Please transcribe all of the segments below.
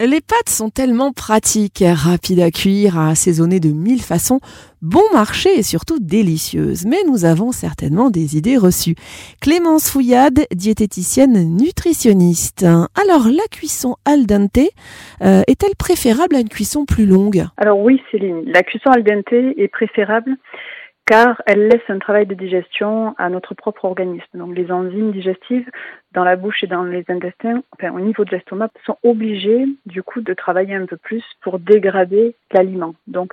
Les pâtes sont tellement pratiques, rapides à cuire, à assaisonner de mille façons, bon marché et surtout délicieuses. Mais nous avons certainement des idées reçues. Clémence Fouillade, diététicienne nutritionniste. Alors, la cuisson al dente euh, est-elle préférable à une cuisson plus longue? Alors oui, Céline, la cuisson al dente est préférable car elle laisse un travail de digestion à notre propre organisme. Donc les enzymes digestives dans la bouche et dans les intestins, enfin au niveau de l'estomac, sont obligées du coup de travailler un peu plus pour dégrader l'aliment. Donc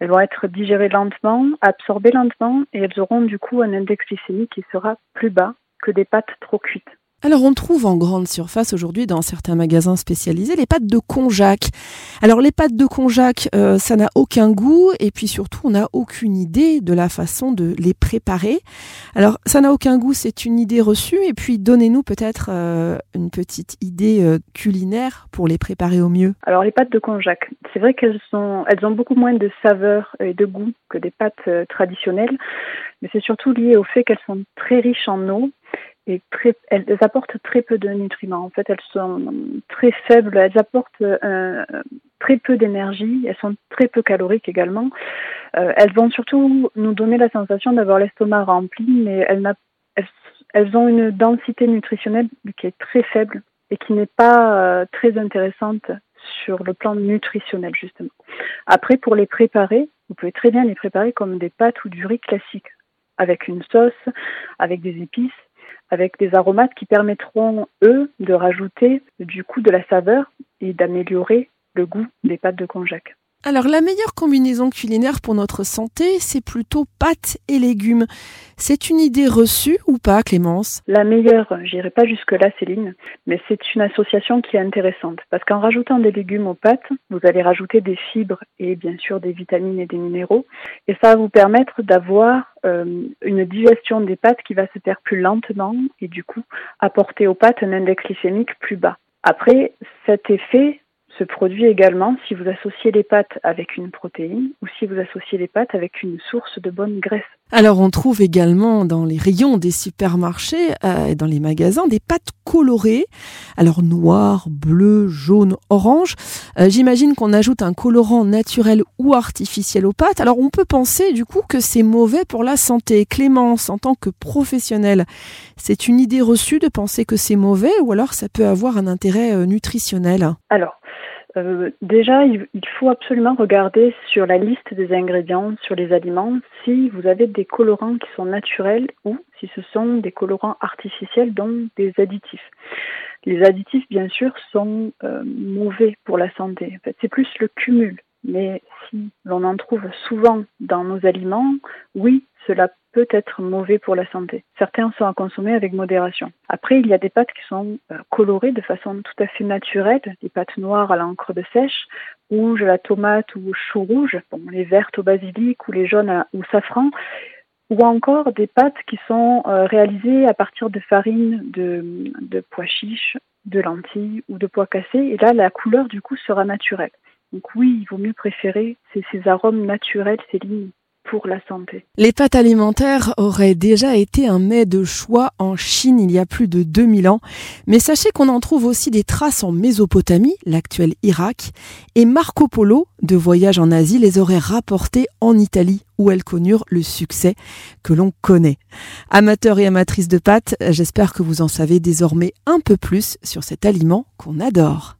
elles vont être digérées lentement, absorbées lentement et elles auront du coup un index glycémique qui sera plus bas que des pâtes trop cuites. Alors on trouve en grande surface aujourd'hui dans certains magasins spécialisés les pâtes de konjac. Alors les pâtes de konjac, euh, ça n'a aucun goût et puis surtout on n'a aucune idée de la façon de les préparer. Alors ça n'a aucun goût, c'est une idée reçue et puis donnez-nous peut-être euh, une petite idée euh, culinaire pour les préparer au mieux. Alors les pâtes de konjac, c'est vrai qu'elles sont, elles ont beaucoup moins de saveur et de goût que des pâtes traditionnelles, mais c'est surtout lié au fait qu'elles sont très riches en eau et elles apportent très peu de nutriments. En fait, elles sont très faibles, elles apportent euh, très peu d'énergie, elles sont très peu caloriques également. Euh, elles vont surtout nous donner la sensation d'avoir l'estomac rempli, mais elles, ont une densité nutritionnelle qui est très faible et qui n'est pas euh, très intéressante sur le plan nutritionnel justement. Après, pour les préparer, vous pouvez très bien les préparer comme des pâtes ou du riz classique, avec une sauce, avec des épices avec des aromates qui permettront, eux, de rajouter du coup de la saveur et d'améliorer le goût des pâtes de konjac. Alors la meilleure combinaison culinaire pour notre santé, c'est plutôt pâtes et légumes. C'est une idée reçue ou pas, Clémence? La meilleure, j'irai pas jusque-là, Céline, mais c'est une association qui est intéressante parce qu'en rajoutant des légumes aux pâtes, vous allez rajouter des fibres et bien sûr des vitamines et des minéraux, et ça va vous permettre d'avoir euh, une digestion des pâtes qui va se faire plus lentement et du coup apporter aux pâtes un index glycémique plus bas. Après, cet effet se produit également si vous associez les pâtes avec une protéine ou si vous associez les pâtes avec une source de bonne graisse. Alors on trouve également dans les rayons des supermarchés euh, et dans les magasins des pâtes colorées, alors noir, bleu, jaune, orange. Euh, j'imagine qu'on ajoute un colorant naturel ou artificiel aux pâtes. Alors on peut penser du coup que c'est mauvais pour la santé. Clémence, en tant que professionnelle, c'est une idée reçue de penser que c'est mauvais ou alors ça peut avoir un intérêt euh, nutritionnel? Alors euh, déjà, il, faut absolument regarder sur la liste des ingrédients, sur les aliments, si vous avez des colorants qui sont naturels ou si ce sont des colorants artificiels, donc des additifs. Les additifs, bien sûr, sont euh, mauvais pour la santé. C'est plus le cumul. Mais si l'on en trouve souvent dans nos aliments, oui, cela peut être mauvais pour la santé. Certains sont à consommer avec modération. Après, il y a des pâtes qui sont euh, colorées de façon tout à fait naturelle, des pâtes noires à l'encre de sèche, rouges à la tomate ou chou rouge, bon, les vertes au basilic ou les jaunes au safran, ou encore des pâtes qui sont euh, réalisées à partir de farine de, pois chiches, de lentilles ou de pois cassés. Et là, la couleur du coup sera naturelle. Donc oui, il vaut mieux préférer ces, ces arômes naturels, ces lignes Les pâtes alimentaires auraient déjà été un mets de choix en Chine il y a plus de 2000 ans, mais sachez qu'on en trouve aussi des traces en Mésopotamie, l'actuel Irak, et Marco Polo, de voyage en Asie, les aurait rapportées en Italie, où elles connurent le succès que l'on connaît. Amateurs et amatrices de pâtes, j'espère que vous en savez désormais un peu plus sur cet aliment qu'on adore.